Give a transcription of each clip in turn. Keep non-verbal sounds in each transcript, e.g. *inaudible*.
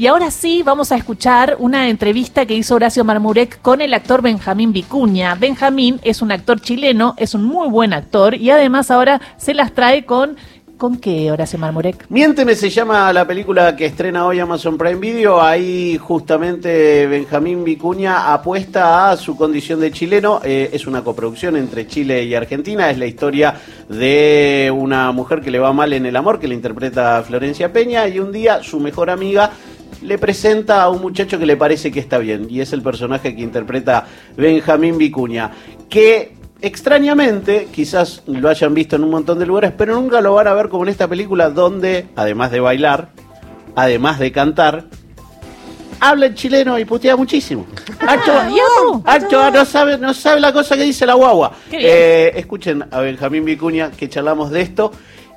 Y ahora sí vamos a escuchar una entrevista que hizo Horacio Marmurek con el actor Benjamín Vicuña. Benjamín es un actor chileno, es un muy buen actor y además ahora se las trae con ¿Con qué, Horacio Marmurek? Miénteme se llama la película que estrena hoy Amazon Prime Video. Ahí justamente Benjamín Vicuña apuesta a su condición de chileno. Eh, es una coproducción entre Chile y Argentina. Es la historia de una mujer que le va mal en el amor, que le interpreta Florencia Peña. Y un día su mejor amiga le presenta a un muchacho que le parece que está bien. Y es el personaje que interpreta Benjamín Vicuña. Que extrañamente, quizás lo hayan visto en un montón de lugares, pero nunca lo van a ver como en esta película donde, además de bailar, además de cantar, habla en chileno y putea muchísimo. Ancho, no sabe, no sabe la cosa que dice la guagua. Eh, escuchen a Benjamín Vicuña que charlamos de esto.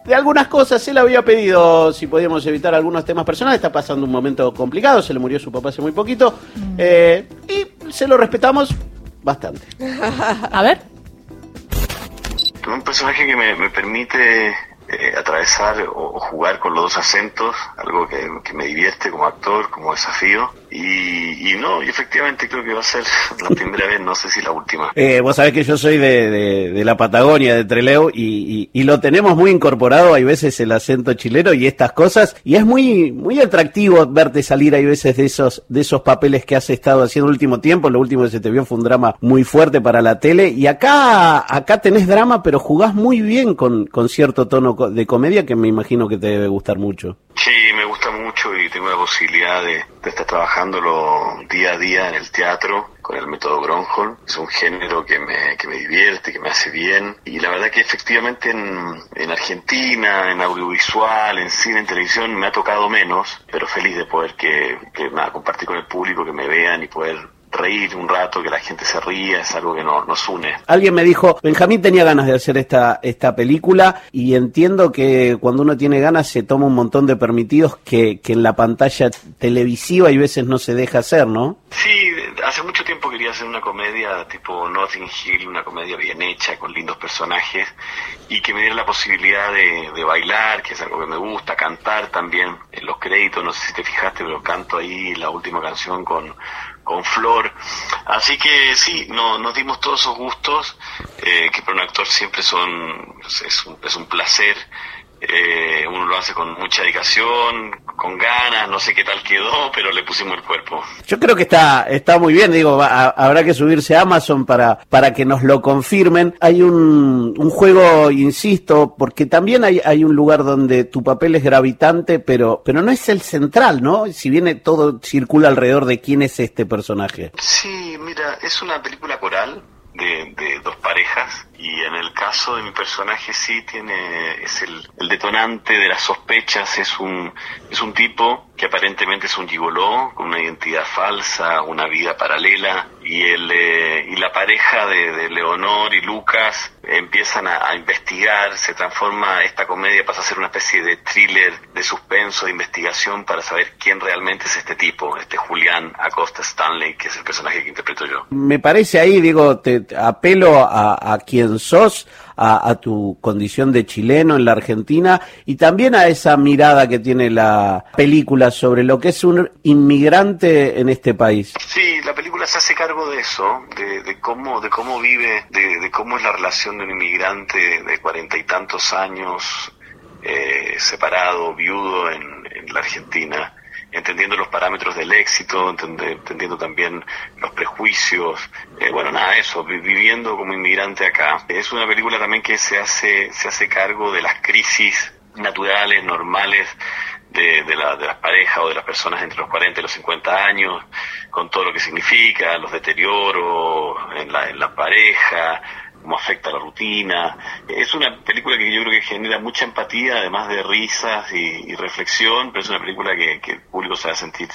De algunas cosas, él había pedido si podíamos evitar algunos temas personales. Está pasando un momento complicado, se le murió su papá hace muy poquito. Mm. Eh, y se lo respetamos bastante. A ver un personaje que me, me permite eh, atravesar o, jugar con los dos acentos, algo que, que, me divierte como actor, como desafío. Y, y, no, y efectivamente creo que va a ser *laughs* la primera vez, no sé si la última. Eh, vos sabés que yo soy de, de, la Patagonia, de Treleu, y, y, lo tenemos muy incorporado, hay veces el acento chileno y estas cosas, y es muy, muy atractivo verte salir, hay veces de esos, de esos papeles que has estado haciendo el último tiempo, lo último que se te vio fue un drama muy fuerte para la tele, y acá, acá tenés drama, pero jugás muy bien con, con cierto tono de comedia que me imagino que te debe gustar mucho. Sí, me gusta mucho y tengo la posibilidad de, estar trabajándolo día a día en el teatro con el método Gronholm. Es un género que me, que me divierte, que me hace bien. Y la verdad que efectivamente en, en Argentina, en audiovisual, en cine, en televisión, me ha tocado menos, pero feliz de poder que, que nada, compartir con el público, que me vean y poder reír un rato, que la gente se ría, es algo que no, nos une. Alguien me dijo, Benjamín tenía ganas de hacer esta, esta película y entiendo que cuando uno tiene ganas se toma un montón de permitidos que, que en la pantalla televisiva y veces no se deja hacer, ¿no? Sí, hace mucho tiempo quería hacer una comedia tipo Notting Hill, una comedia bien hecha, con lindos personajes y que me diera la posibilidad de, de bailar, que es algo que me gusta, cantar también en los créditos, no sé si te fijaste, pero canto ahí la última canción con con Flor. Así que sí, no, nos dimos todos esos gustos, eh, que para un actor siempre son, es un, es un placer eh, uno lo hace con mucha dedicación, con ganas, no sé qué tal quedó, pero le pusimos el cuerpo. Yo creo que está, está muy bien, digo, habrá que subirse a Amazon para, para que nos lo confirmen. Hay un, un juego, insisto, porque también hay, hay un lugar donde tu papel es gravitante, pero, pero no es el central, ¿no? Si viene todo circula alrededor de quién es este personaje. Sí, mira, es una película coral, de, de, dos parejas y en el caso de mi personaje sí tiene es el, detonante de las sospechas. Es un es un tipo que aparentemente es un gigoló con una identidad falsa una vida paralela. Y el eh, y la pareja de, de, Leonor y Lucas empiezan a, investigar se transforma esta comedia pasa a ser una especie de thriller de suspenso de investigación para saber quién realmente es este tipo este Julián Acosta Stanley que es el personaje que interpreto yo. Me parece ahí digo apelo a, a quien sos, a, a, tu condición de chileno en la Argentina y también a esa mirada que tiene la película sobre lo que es un inmigrante en este país. Sí, la película se hace cargo de eso, de, cómo, de cómo vive, de, cómo es la relación de un inmigrante de cuarenta y tantos años, eh, separado, viudo en la Argentina entendiendo los parámetros del éxito, entendiendo también los prejuicios, eh, bueno, nada, eso, viviendo como inmigrante acá. Es una película también que se hace, se hace cargo de las crisis naturales, normales, de, de, la, de las parejas o de las personas entre los 40 y los 50 años, con todo lo que significa, los deterioros en la pareja, cómo afecta la rutina. Es una película que yo creo que genera mucha empatía, además de risas y, y reflexión, pero es una película que, que el público se va a sentir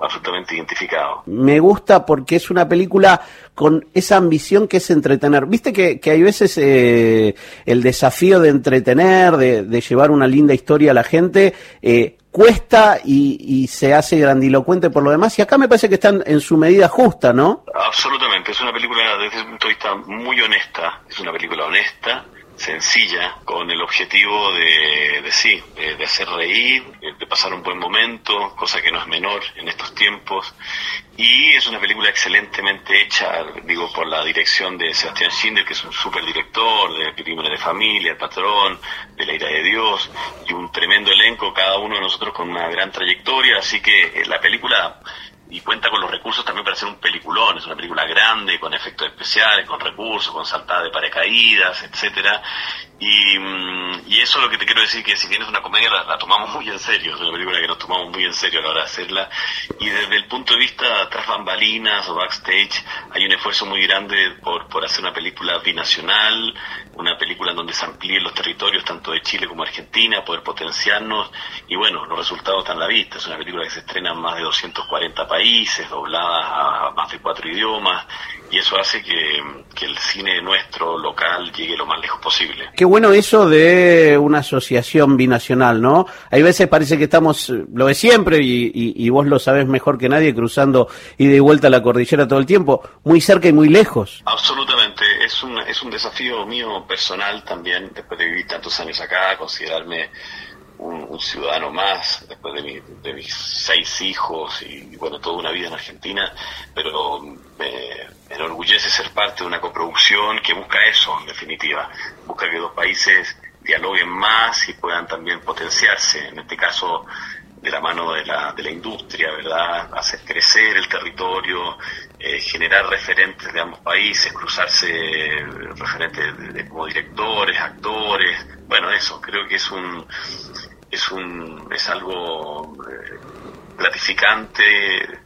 absolutamente identificado. Me gusta porque es una película con esa ambición que es entretener. Viste que, que hay veces eh, el desafío de entretener, de, de, llevar una linda historia a la gente, eh, cuesta y, y, se hace grandilocuente por lo demás. Y acá me parece que están en su medida justa, ¿no? Absolutamente. Es una película desde un punto de vista muy honesta. Es una película honesta sencilla, con el objetivo de, sí, de, hacer reír, de pasar un buen momento, cosa que no es menor en estos tiempos. Y es una película excelentemente hecha, digo, por la dirección de Sebastián Schindler, que es un súper director de Crímenes de Familia, El Patrón, de La Ira de Dios, y un tremendo elenco, cada uno de nosotros con una gran trayectoria, así que eh, la película y cuenta con los recursos también para hacer un peliculón, es una película con efectos especiales, con recursos, con saltada de paracaídas, etcétera, y, mm, y, eso es lo que te quiero decir, que si bien es una comedia, la, tomamos muy en serio, es una película que nos tomamos muy en serio a la hora de hacerla. Y desde el punto de vista tras bambalinas o backstage, hay un esfuerzo muy grande por, por hacer una película binacional, una película en donde se amplíen los territorios tanto de Chile como Argentina, poder potenciarnos. Y bueno, los resultados están a la vista. Es una película que se estrena en más de 240 países, doblada a más de cuatro idiomas y eso hace que, el cine nuestro local llegue lo más lejos posible. Qué bueno eso de una asociación binacional, ¿no? Hay veces parece que estamos, lo de siempre, y, y, vos lo sabés mejor que nadie, cruzando y de vuelta la cordillera todo el tiempo, muy cerca y muy lejos. Absolutamente, es un, es un desafío mío personal también, después de vivir tantos años acá, considerarme un, ciudadano más después de, de, mis seis hijos y, bueno, toda una vida en Argentina, pero me, enorgullece ser parte de una coproducción que busca eso, en definitiva, busca que dos países dialoguen más y puedan también potenciarse, en este caso de la mano de la, de la industria, ¿verdad? Hacer crecer el territorio, eh, generar referentes de ambos países, cruzarse referentes como directores, actores, bueno, eso, creo que es un, es un, es algo eh, gratificante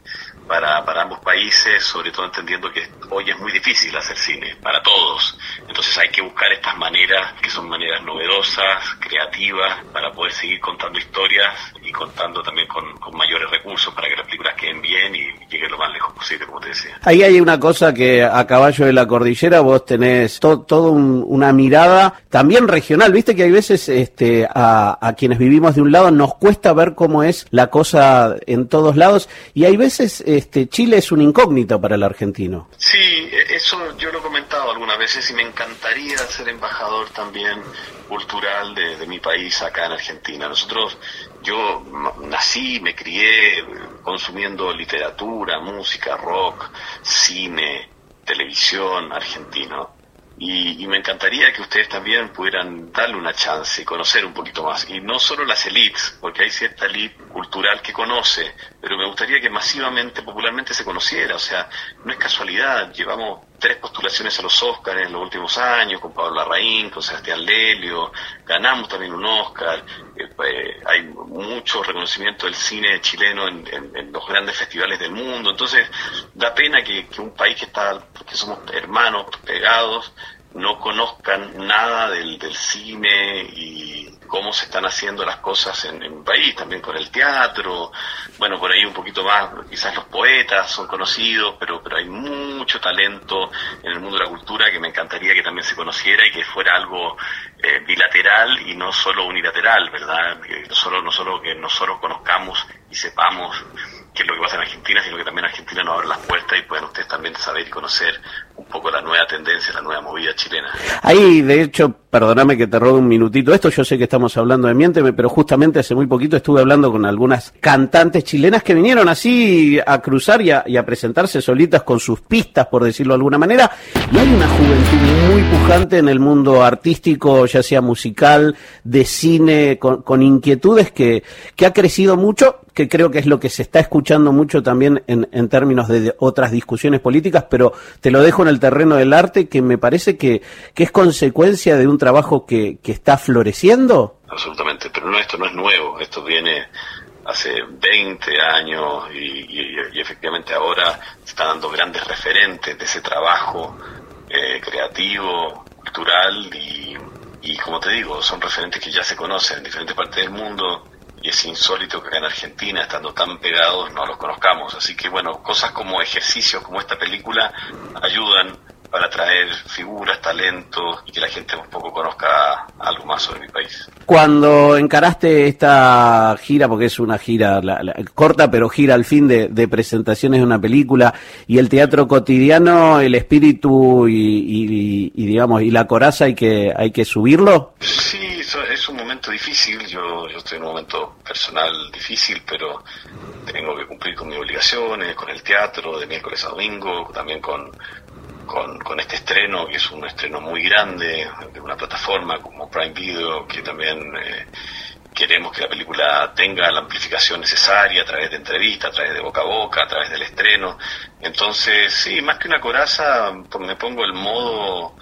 para, para ambos países, sobre todo entendiendo que hoy es muy difícil hacer cine, para todos. Entonces hay que buscar estas maneras, que son maneras novedosas, creativas, para poder seguir contando historias y contando también con, mayores recursos para que las películas queden bien y lleguen lo más lejos posible, como te decía. Ahí hay una cosa que a caballo de la cordillera vos tenés todo una mirada también regional. Viste que hay veces este, a, a quienes vivimos de un lado nos cuesta ver cómo es la cosa en todos lados y hay veces este, Chile es un incógnito para el argentino. Sí, e, eso yo lo he comentado algunas veces y me encantaría ser embajador también cultural de, mi país acá en Argentina. Nosotros, yo nací, me crié consumiendo literatura, música, rock, cine, televisión argentino. Y, me encantaría que ustedes también pudieran darle una chance y conocer un poquito más. Y no solo las elites, porque hay cierta elite cultural que conoce, pero me gustaría que masivamente, popularmente se conociera. O sea, no es casualidad, llevamos tres postulaciones a los Oscars en los últimos años, con Pablo Larraín, con Sebastián Lelio, ganamos también un Oscar, eh, pues, hay mucho reconocimiento del cine chileno en, los grandes festivales del mundo, entonces da pena que, un país que está, que somos hermanos, pegados, no conozcan nada del, del cine y cómo se están haciendo las cosas en, en, país, también con el teatro, bueno, por ahí un poquito más, quizás los poetas son conocidos, pero, pero hay mucho talento en el mundo de la cultura que me encantaría que también se conociera y que fuera algo eh, bilateral y no solo unilateral, ¿verdad? Que no solo, no solo que nosotros conozcamos y sepamos qué es lo que pasa en Argentina, sino que también Argentina nos abre las puertas y puedan ustedes también saber y conocer un poco la nueva tendencia, la nueva movida chilena. Ahí, de hecho, perdóname que te robe un minutito esto, yo sé que estamos hablando de Miénteme, pero justamente hace muy poquito estuve hablando con algunas cantantes chilenas que vinieron así a cruzar y a, y a presentarse solitas con sus pistas, por decirlo de alguna manera, y hay una juventud muy pujante en el mundo artístico, ya sea musical, de cine, con, con inquietudes que, que ha crecido mucho que creo que es lo que se está escuchando mucho también en, en, términos de otras discusiones políticas, pero te lo dejo en el terreno del arte, que me parece que, que es consecuencia de un trabajo que, que está floreciendo. Absolutamente, pero no, esto no es nuevo, esto viene hace 20 años y, efectivamente ahora se están dando grandes referentes de ese trabajo eh, creativo, cultural y, y como te digo, son referentes que ya se conocen en diferentes partes del mundo y es insólito que en Argentina, estando tan pegados, no los conozcamos. Así que bueno, cosas como ejercicios como esta película ayudan para atraer figuras, talentos y que la gente un poco conozca algo más sobre mi país. Cuando encaraste esta gira, porque es una gira corta, pero gira al fin de, presentaciones de una película, y el teatro cotidiano, el espíritu y, digamos y la coraza hay que hay que subirlo. Sí, es un momento difícil. Yo, yo estoy en un momento personal difícil, pero tengo que cumplir con mis obligaciones, con el teatro de miércoles a domingo, también con con, este estreno, que es un estreno muy grande, de una plataforma como Prime Video, que también eh, queremos que la película tenga la amplificación necesaria a través de entrevistas, a través de boca a boca, a través del estreno. Entonces, sí, más que una coraza, me pongo el modo,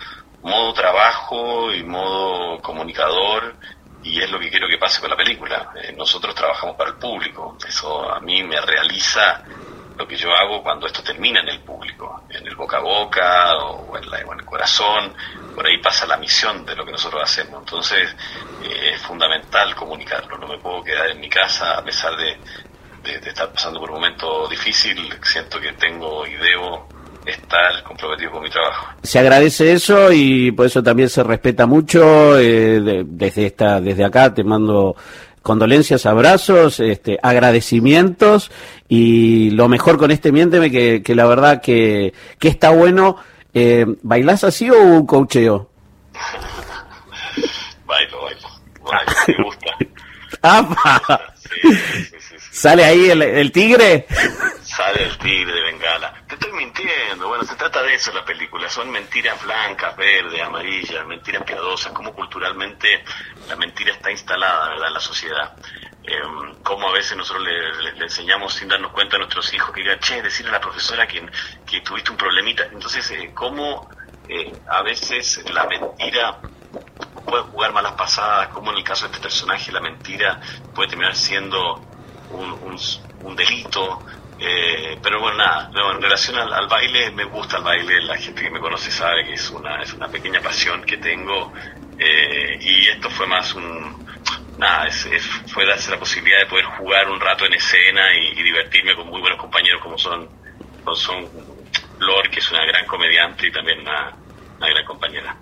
modo trabajo y modo comunicador y es lo que quiero que pase con la película. Eh, nosotros trabajamos para el público, eso a mí me realiza lo que yo hago cuando esto termina en el público, en el boca a boca o en, el corazón, por ahí pasa la misión de lo que nosotros hacemos. Entonces eh, es fundamental comunicarlo, no me puedo quedar en mi casa a pesar de, estar pasando por un momento difícil, siento que tengo y debo estar comprometido con mi trabajo. Se agradece eso y por eso también se respeta mucho. Eh, desde esta, desde acá te mando condolencias, abrazos, este, agradecimientos y lo mejor con este miénteme que, que la verdad que, que está bueno. Eh, ¿Bailás así o un cocheo? *laughs* bailo, bailo, bailo, me gusta. *laughs* ¿Sale ahí el, el tigre? Sale el tigre de Bengala. Estoy mintiendo. Bueno, se trata de eso la película. Son mentiras blancas, verdes, amarillas, mentiras piadosas. Cómo culturalmente la mentira está instalada, ¿verdad?, en la sociedad. Eh, cómo a veces nosotros le, enseñamos sin darnos cuenta a nuestros hijos que digan, che, decirle a la profesora que, que tuviste un problemita. Entonces, eh, cómo eh, a veces la mentira puede jugar malas pasadas, como en el caso de este personaje la mentira puede terminar siendo un, un delito, eh, pero bueno, nada, en relación al, baile, me gusta el baile, la gente que me conoce sabe que es una, es una pequeña pasión que tengo eh, y esto fue más un, nada, es, fue darse la posibilidad de poder jugar un rato en escena y, divertirme con muy buenos compañeros como son, son Lor, que es una gran comediante y también una gran compañera.